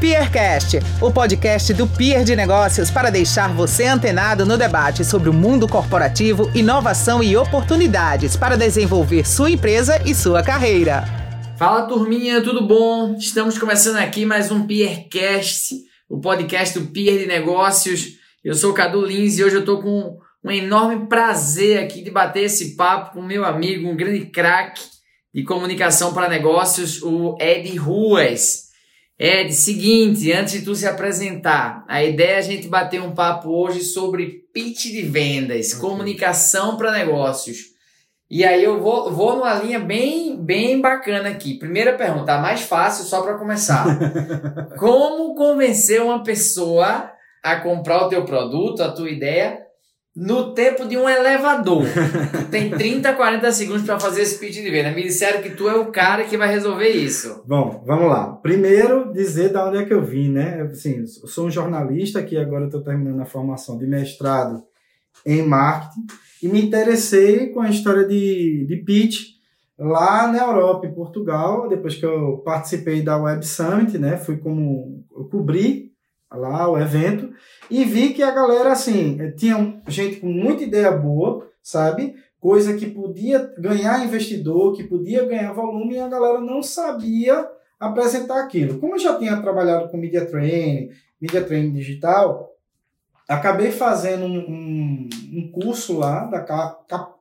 Peercast, o podcast do Peer de Negócios para deixar você antenado no debate sobre o mundo corporativo, inovação e oportunidades para desenvolver sua empresa e sua carreira. Fala turminha, tudo bom? Estamos começando aqui mais um Peercast, o podcast do Peer de Negócios. Eu sou o Cadu Lins e hoje eu estou com um enorme prazer aqui de bater esse papo com meu amigo, um grande craque de comunicação para negócios, o Ed Ruas. Ed, seguinte, antes de tu se apresentar, a ideia é a gente bater um papo hoje sobre pitch de vendas, okay. comunicação para negócios. E aí eu vou, vou numa linha bem, bem bacana aqui. Primeira pergunta, a mais fácil só para começar. Como convencer uma pessoa a comprar o teu produto, a tua ideia, no tempo de um elevador. tem 30, 40 segundos para fazer esse pitch de venda. Me disseram que tu é o cara que vai resolver isso. Bom, vamos lá. Primeiro, dizer da onde é que eu vim, né? Assim, eu sou um jornalista que agora estou terminando a formação de mestrado em marketing e me interessei com a história de, de pitch lá na Europa, em Portugal, depois que eu participei da Web Summit, né? Fui como eu cobri lá o evento e vi que a galera assim tinha gente com muita ideia boa, sabe? Coisa que podia ganhar investidor, que podia ganhar volume e a galera não sabia apresentar aquilo. Como eu já tinha trabalhado com media training, media training digital, acabei fazendo um, um, um curso lá da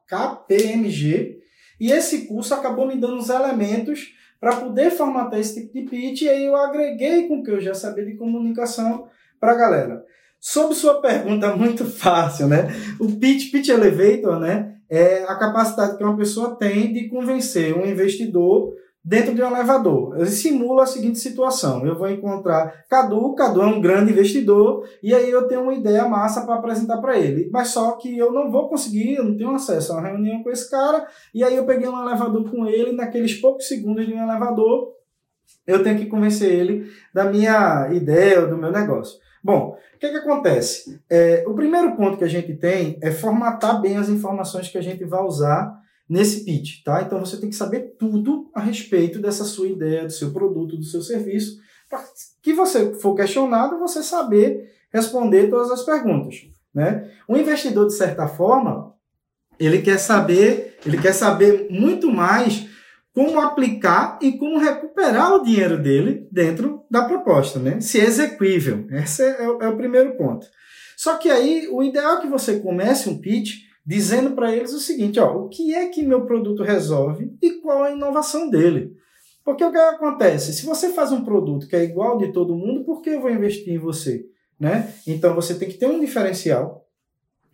KPMG e esse curso acabou me dando os elementos para poder formatar esse tipo de pitch, e aí eu agreguei com o que eu já sabia de comunicação para a galera. Sobre sua pergunta muito fácil, né? O pitch, pitch elevator, né, é a capacidade que uma pessoa tem de convencer um investidor dentro de um elevador. Ele simula a seguinte situação: eu vou encontrar Cadu, Cadu é um grande investidor, e aí eu tenho uma ideia massa para apresentar para ele. Mas só que eu não vou conseguir, eu não tenho acesso a uma reunião com esse cara, e aí eu peguei um elevador com ele, naqueles poucos segundos de um elevador, eu tenho que convencer ele da minha ideia do meu negócio. Bom, o que, que acontece? É, o primeiro ponto que a gente tem é formatar bem as informações que a gente vai usar nesse pitch, tá? Então você tem que saber tudo a respeito dessa sua ideia, do seu produto, do seu serviço, para que você for questionado, você saber responder todas as perguntas, né? O investidor de certa forma, ele quer saber, ele quer saber muito mais como aplicar e como recuperar o dinheiro dele dentro da proposta, né? Se é execuível. Esse é, é o primeiro ponto. Só que aí o ideal é que você comece um pitch dizendo para eles o seguinte, ó, o que é que meu produto resolve e qual a inovação dele. Porque o que acontece? Se você faz um produto que é igual de todo mundo, por que eu vou investir em você? Né? Então você tem que ter um diferencial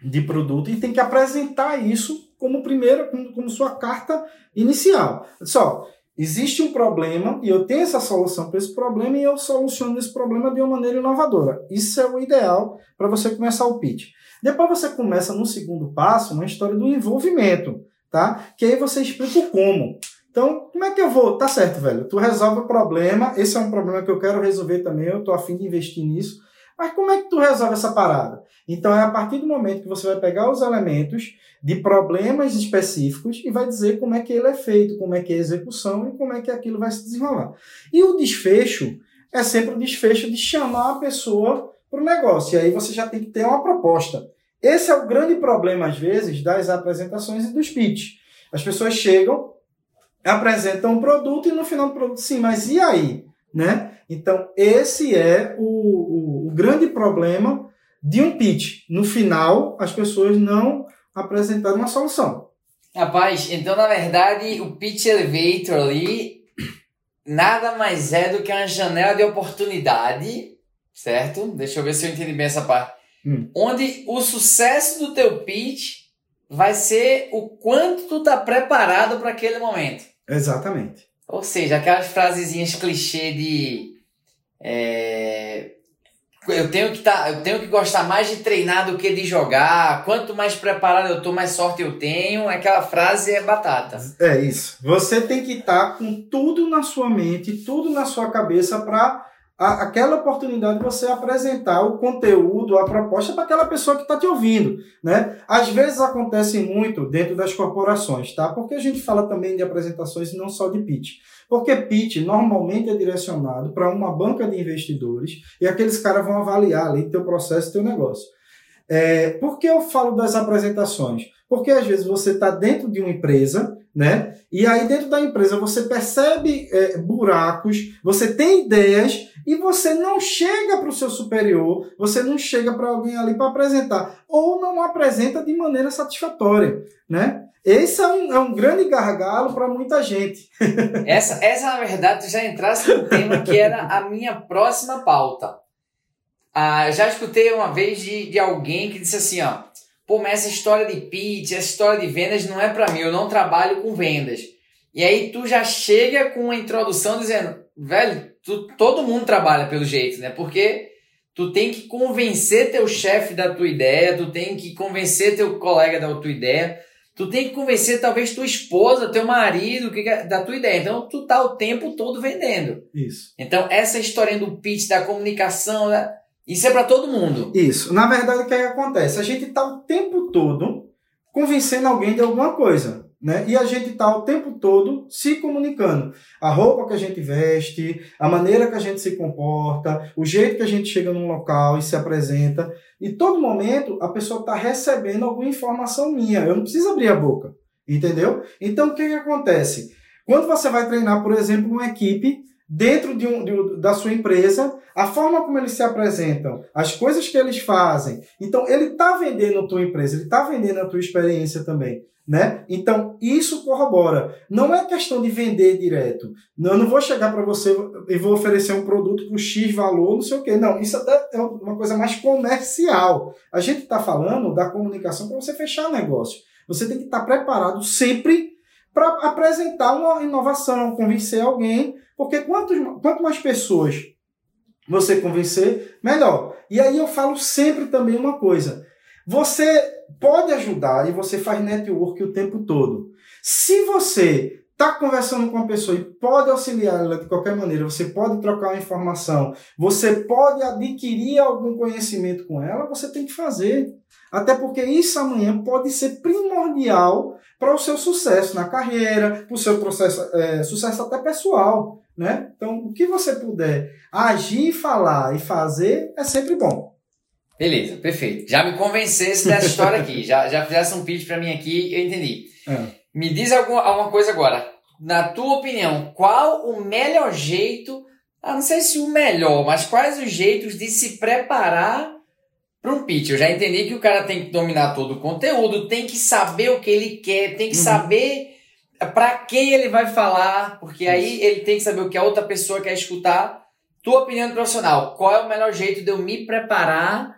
de produto e tem que apresentar isso como primeira, como, como sua carta inicial. Só, existe um problema e eu tenho essa solução para esse problema e eu soluciono esse problema de uma maneira inovadora. Isso é o ideal para você começar o pitch. Depois você começa no segundo passo uma história do envolvimento, tá? Que aí você explica o como. Então, como é que eu vou? Tá certo, velho. Tu resolve o problema. Esse é um problema que eu quero resolver também. Eu tô afim de investir nisso. Mas como é que tu resolve essa parada? Então, é a partir do momento que você vai pegar os elementos de problemas específicos e vai dizer como é que ele é feito, como é que é a execução e como é que aquilo vai se desenrolar. E o desfecho é sempre o desfecho de chamar a pessoa para o negócio. E aí você já tem que ter uma proposta. Esse é o grande problema, às vezes, das apresentações e dos pitch. As pessoas chegam, apresentam um produto e no final do produto, sim, mas e aí? Né? Então, esse é o, o, o grande problema de um pitch. No final, as pessoas não apresentaram uma solução. Rapaz, então na verdade o pitch elevator ali nada mais é do que uma janela de oportunidade, certo? Deixa eu ver se eu entendi bem essa parte Hum. Onde o sucesso do teu pitch vai ser o quanto tu tá preparado para aquele momento. Exatamente. Ou seja, aquelas frasezinhas clichê de é, eu tenho que tá, eu tenho que gostar mais de treinar do que de jogar. Quanto mais preparado eu tô, mais sorte eu tenho. Aquela frase é batata. É isso. Você tem que estar tá com tudo na sua mente, tudo na sua cabeça para a, aquela oportunidade de você apresentar o conteúdo, a proposta para aquela pessoa que está te ouvindo, né? Às vezes acontece muito dentro das corporações, tá? Porque a gente fala também de apresentações e não só de pitch. Porque pitch normalmente é direcionado para uma banca de investidores e aqueles caras vão avaliar ali teu processo, teu negócio. É, por que eu falo das apresentações? Porque às vezes você está dentro de uma empresa, né? E aí dentro da empresa você percebe é, buracos, você tem ideias e você não chega para o seu superior, você não chega para alguém ali para apresentar, ou não apresenta de maneira satisfatória, né? Esse é um, é um grande gargalo para muita gente. essa, essa, na verdade, já entrasse no tema que era a minha próxima pauta. Ah, já escutei uma vez de, de alguém que disse assim, ó, pô, mas essa história de pitch, essa história de vendas não é para mim, eu não trabalho com vendas. E aí tu já chega com uma introdução dizendo, velho, tu, todo mundo trabalha pelo jeito, né? Porque tu tem que convencer teu chefe da tua ideia, tu tem que convencer teu colega da tua ideia, tu tem que convencer talvez tua esposa, teu marido da tua ideia. Então tu tá o tempo todo vendendo. Isso. Então essa história do pitch, da comunicação, né? Isso é para todo mundo. Isso. Na verdade, o que, é que acontece? A gente tá o tempo todo convencendo alguém de alguma coisa. Né? E a gente está o tempo todo se comunicando. A roupa que a gente veste, a maneira que a gente se comporta, o jeito que a gente chega num local e se apresenta. E todo momento a pessoa está recebendo alguma informação minha. Eu não preciso abrir a boca. Entendeu? Então o que, que acontece? Quando você vai treinar, por exemplo, uma equipe dentro de um, de, da sua empresa, a forma como eles se apresentam, as coisas que eles fazem. Então, ele está vendendo a tua empresa, ele está vendendo a tua experiência também né? Então, isso corrobora. Não é questão de vender direto. Eu não vou chegar para você e vou oferecer um produto por X valor, não sei o quê. Não, isso é uma coisa mais comercial. A gente está falando da comunicação para você fechar negócio. Você tem que estar tá preparado sempre para apresentar uma inovação, convencer alguém, porque quantos, quanto mais pessoas você convencer, melhor. E aí eu falo sempre também uma coisa. Você pode ajudar e você faz network o tempo todo. Se você está conversando com uma pessoa e pode auxiliar ela de qualquer maneira, você pode trocar uma informação, você pode adquirir algum conhecimento com ela, você tem que fazer. Até porque isso amanhã pode ser primordial para o seu sucesso na carreira, para o seu processo, é, sucesso até pessoal. Né? Então, o que você puder agir, falar e fazer é sempre bom. Beleza, perfeito. Já me convencesse dessa história aqui. Já, já fizesse um pitch para mim aqui eu entendi. É. Me diz alguma, alguma coisa agora. Na tua opinião, qual o melhor jeito, ah, não sei se o melhor, mas quais os jeitos de se preparar para um pitch? Eu já entendi que o cara tem que dominar todo o conteúdo, tem que saber o que ele quer, tem que uhum. saber para quem ele vai falar, porque aí ele tem que saber o que a outra pessoa quer escutar. Tua opinião profissional, qual é o melhor jeito de eu me preparar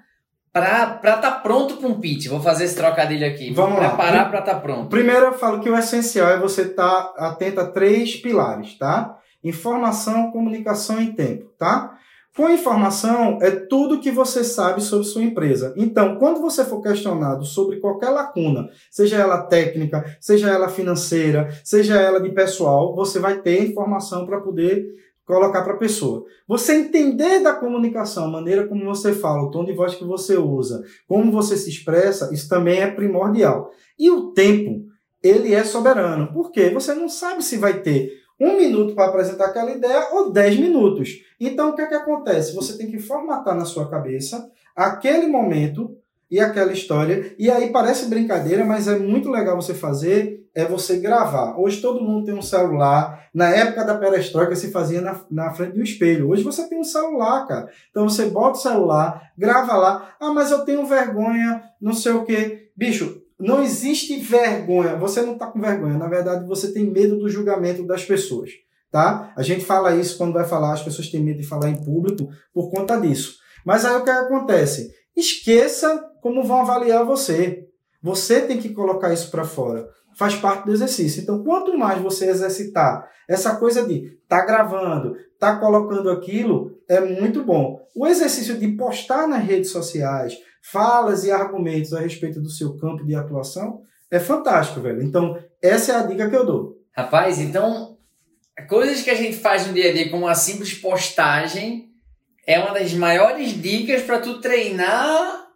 para estar tá pronto para um pitch. Vou fazer esse trocadilho aqui. Vamos Vou lá. preparar para estar tá pronto. Primeiro eu falo que o essencial é você estar tá atento a três pilares, tá? Informação, comunicação e tempo, tá? Com informação é tudo que você sabe sobre sua empresa. Então, quando você for questionado sobre qualquer lacuna, seja ela técnica, seja ela financeira, seja ela de pessoal, você vai ter informação para poder colocar para a pessoa. Você entender da comunicação, a maneira como você fala, o tom de voz que você usa, como você se expressa, isso também é primordial. E o tempo, ele é soberano. Por quê? Você não sabe se vai ter um minuto para apresentar aquela ideia ou dez minutos. Então, o que é que acontece? Você tem que formatar na sua cabeça aquele momento e aquela história. E aí parece brincadeira, mas é muito legal você fazer, é você gravar. Hoje todo mundo tem um celular. Na época da perestroika se fazia na, na frente do espelho. Hoje você tem um celular, cara. Então você bota o celular, grava lá. Ah, mas eu tenho vergonha, não sei o quê. Bicho, não existe vergonha. Você não está com vergonha. Na verdade, você tem medo do julgamento das pessoas. Tá? A gente fala isso quando vai falar, as pessoas têm medo de falar em público por conta disso. Mas aí o que acontece? Esqueça como vão avaliar você. Você tem que colocar isso para fora. Faz parte do exercício. Então, quanto mais você exercitar essa coisa de tá gravando, tá colocando aquilo, é muito bom. O exercício de postar nas redes sociais falas e argumentos a respeito do seu campo de atuação é fantástico, velho. Então, essa é a dica que eu dou. Rapaz, então, coisas que a gente faz no dia a dia, como uma simples postagem, é uma das maiores dicas para tu treinar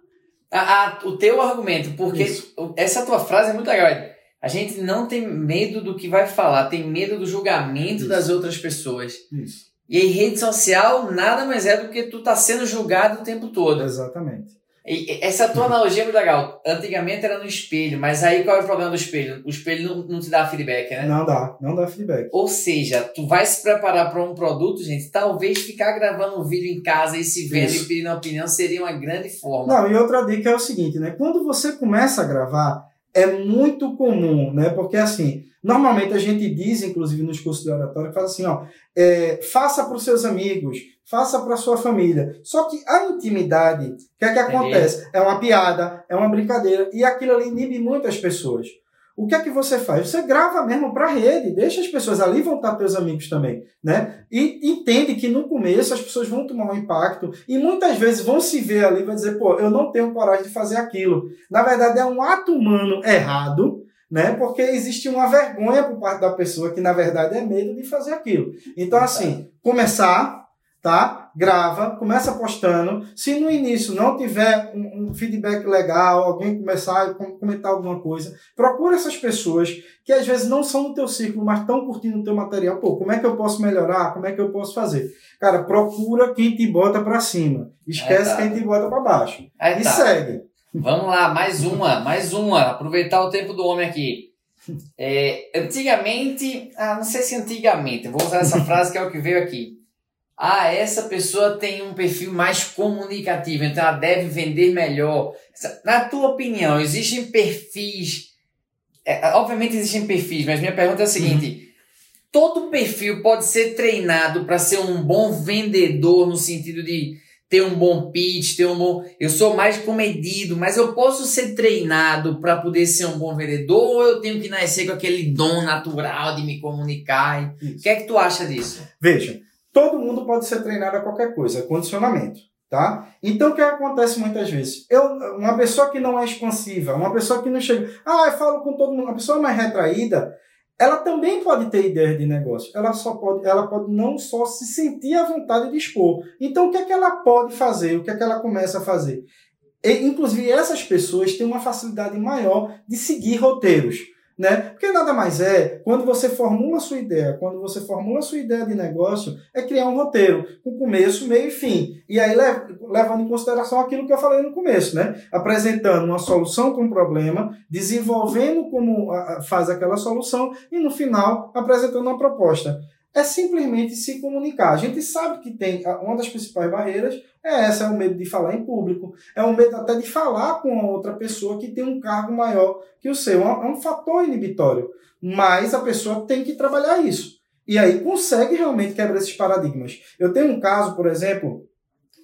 a, a, o teu argumento, porque Isso. essa tua frase é muito legal. A gente não tem medo do que vai falar, tem medo do julgamento Isso. das outras pessoas. Isso. E aí, rede social nada mais é do que tu tá sendo julgado o tempo todo. Exatamente. E essa tua analogia é muito legal. Antigamente era no espelho, mas aí qual é o problema do espelho? O espelho não, não te dá feedback, né? Não dá, não dá feedback. Ou seja, tu vai se preparar para um produto, gente, talvez ficar gravando um vídeo em casa e se vendo Isso. e pedindo opinião seria uma grande forma. Não, e outra dica é o seguinte, né? Quando você começa a gravar, é muito comum, né? Porque assim, normalmente a gente diz, inclusive nos cursos de oratório, faz assim, ó, é, faça para os seus amigos, faça para sua família. Só que a intimidade, o que é que acontece? É uma piada, é uma brincadeira e aquilo ali inibe muitas pessoas. O que é que você faz? Você grava mesmo para a rede, deixa as pessoas ali, vão estar teus amigos também, né? E entende que no começo as pessoas vão tomar um impacto e muitas vezes vão se ver ali e vai dizer, pô, eu não tenho coragem de fazer aquilo. Na verdade é um ato humano errado, né? Porque existe uma vergonha por parte da pessoa que na verdade é medo de fazer aquilo. Então assim, começar tá? Grava, começa postando. Se no início não tiver um, um, feedback legal, alguém começar a comentar alguma coisa, procura essas pessoas que às vezes não são no teu círculo, mas estão curtindo o teu material. Pô, como é que eu posso melhorar? Como é que eu posso fazer? Cara, procura quem te bota para cima. Esquece tá. quem te bota para baixo. Aí e tá. segue. Vamos lá, mais uma, mais uma. Aproveitar o tempo do homem aqui. É, antigamente, ah, não sei se antigamente, vou usar essa frase que é o que veio aqui ah, essa pessoa tem um perfil mais comunicativo, então ela deve vender melhor. Na tua opinião, existem perfis. É, obviamente existem perfis, mas minha pergunta é a seguinte: uhum. todo perfil pode ser treinado para ser um bom vendedor no sentido de ter um bom pitch, ter um bom. Eu sou mais comedido, mas eu posso ser treinado para poder ser um bom vendedor ou eu tenho que nascer com aquele dom natural de me comunicar? O que é que tu acha disso? Veja. Todo mundo pode ser treinado a qualquer coisa, é condicionamento, tá? Então o que acontece muitas vezes? Eu, uma pessoa que não é expansiva, uma pessoa que não chega, ah, eu falo com todo mundo, uma pessoa mais retraída, ela também pode ter ideias de negócio. Ela só pode, ela pode não só se sentir à vontade de expor. Então o que é que ela pode fazer? O que é que ela começa a fazer? E, inclusive essas pessoas têm uma facilidade maior de seguir roteiros né? Porque nada mais é, quando você formula a sua ideia, quando você formula a sua ideia de negócio, é criar um roteiro, com começo, meio e fim. E aí levando em consideração aquilo que eu falei no começo, né? Apresentando uma solução para um problema, desenvolvendo como faz aquela solução e no final apresentando uma proposta é simplesmente se comunicar. A gente sabe que tem uma das principais barreiras é essa, é o medo de falar em público, é o medo até de falar com outra pessoa que tem um cargo maior que o seu. É um fator inibitório. Mas a pessoa tem que trabalhar isso. E aí consegue realmente quebrar esses paradigmas. Eu tenho um caso, por exemplo,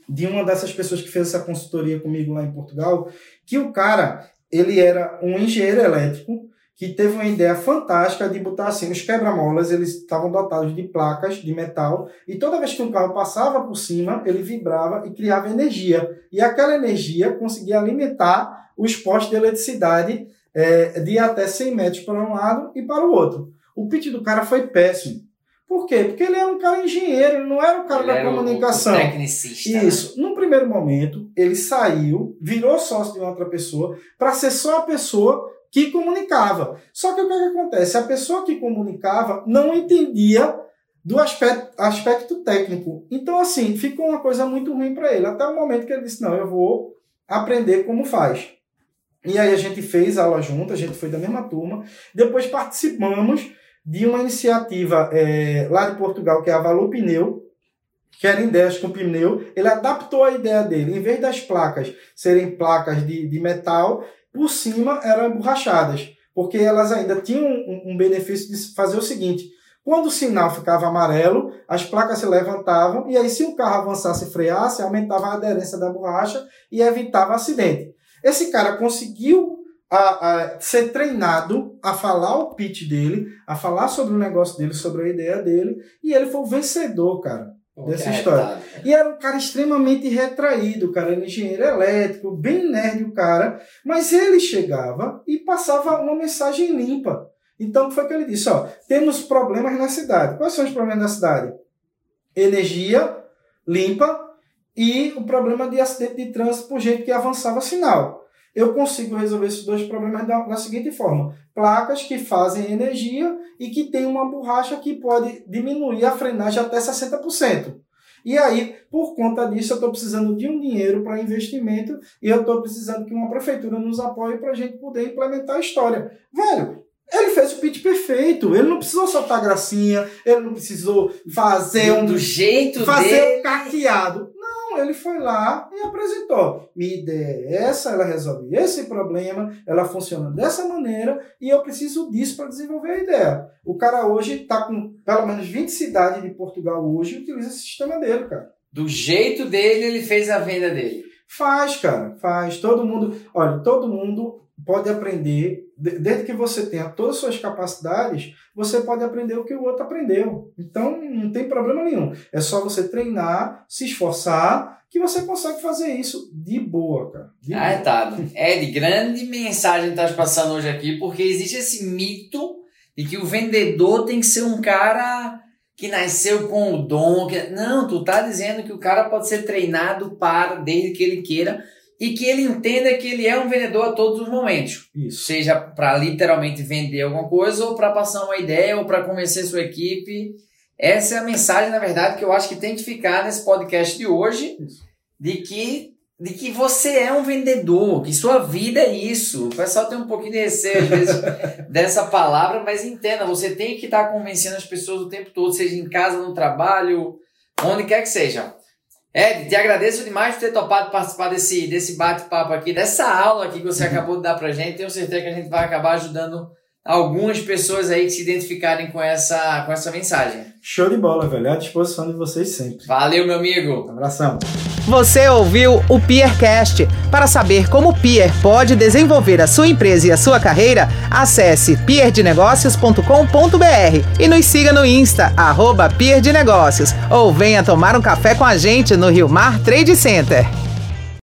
de uma dessas pessoas que fez essa consultoria comigo lá em Portugal, que o cara, ele era um engenheiro elétrico, que teve uma ideia fantástica de botar assim, os quebra-molas, eles estavam dotados de placas de metal, e toda vez que um carro passava por cima, ele vibrava e criava energia. E aquela energia conseguia alimentar os postos de eletricidade é, de até 100 metros para um lado e para o outro. O pitch do cara foi péssimo. Por quê? Porque ele era um cara engenheiro, ele não era um cara ele da comunicação. O tecnicista. Né? Isso. Né? Num primeiro momento, ele saiu, virou sócio de outra pessoa, para ser só a pessoa que comunicava. Só que o que, é que acontece? A pessoa que comunicava não entendia do aspecto, aspecto técnico. Então, assim, ficou uma coisa muito ruim para ele. Até o momento que ele disse: Não, eu vou aprender como faz. E aí a gente fez aula junto, a gente foi da mesma turma. Depois participamos de uma iniciativa é, lá de Portugal, que é a Valor Pneu, que era ideias com pneu. Ele adaptou a ideia dele. Em vez das placas serem placas de, de metal, por cima eram emborrachadas, porque elas ainda tinham um, um benefício de fazer o seguinte: quando o sinal ficava amarelo, as placas se levantavam e aí, se o carro avançasse e freasse, aumentava a aderência da borracha e evitava acidente. Esse cara conseguiu a, a, ser treinado a falar o pitch dele, a falar sobre o negócio dele, sobre a ideia dele, e ele foi o vencedor, cara dessa história. E era um cara extremamente retraído, cara era engenheiro elétrico, bem nerd o cara, mas ele chegava e passava uma mensagem limpa. Então, foi que ele disse, ó, temos problemas na cidade. Quais são os problemas da cidade? Energia limpa e o problema de acidente de trânsito por gente que avançava sinal. Eu consigo resolver esses dois problemas da, da seguinte forma: placas que fazem energia e que tem uma borracha que pode diminuir a frenagem até 60%. E aí, por conta disso, eu estou precisando de um dinheiro para investimento e eu estou precisando que uma prefeitura nos apoie para a gente poder implementar a história. Velho, ele fez o pitch perfeito. Ele não precisou soltar gracinha, ele não precisou fazer um. Do jeito fazer dele. um caqueado. Ele foi lá e apresentou. Minha ideia é essa, ela resolve esse problema, ela funciona dessa maneira e eu preciso disso para desenvolver a ideia. O cara hoje está com pelo menos 20 cidades de Portugal hoje utiliza esse sistema dele, cara. Do jeito dele, ele fez a venda dele. Faz, cara, faz. Todo mundo, olha, todo mundo pode aprender, de- desde que você tenha todas as suas capacidades, você pode aprender o que o outro aprendeu. Então, não tem problema nenhum. É só você treinar, se esforçar, que você consegue fazer isso de boa, cara. De boa. Arretado. Ed, grande mensagem estás passando hoje aqui, porque existe esse mito de que o vendedor tem que ser um cara que nasceu com o dom. Que... Não, tu tá dizendo que o cara pode ser treinado para, desde que ele queira, e que ele entenda que ele é um vendedor a todos os momentos. Isso. Seja para literalmente vender alguma coisa, ou para passar uma ideia, ou para convencer sua equipe. Essa é a mensagem, na verdade, que eu acho que tem que ficar nesse podcast de hoje Isso. de que, de que você é um vendedor, que sua vida é isso. O pessoal tem um pouquinho de receio, às vezes, dessa palavra, mas entenda, você tem que estar convencendo as pessoas o tempo todo, seja em casa, no trabalho, onde quer que seja. Ed, te agradeço demais por ter topado participar desse, desse bate-papo aqui, dessa aula aqui que você acabou de dar pra gente. Tenho certeza que a gente vai acabar ajudando algumas pessoas aí que se identificarem com essa, com essa mensagem. Show de bola, velho. À disposição de vocês sempre. Valeu, meu amigo! Abração. Você ouviu o Peercast. Para saber como o Peer pode desenvolver a sua empresa e a sua carreira, acesse peerdenegócios.com.br e nos siga no Insta, arroba Peer de Negócios, ou venha tomar um café com a gente no Rio Mar Trade Center.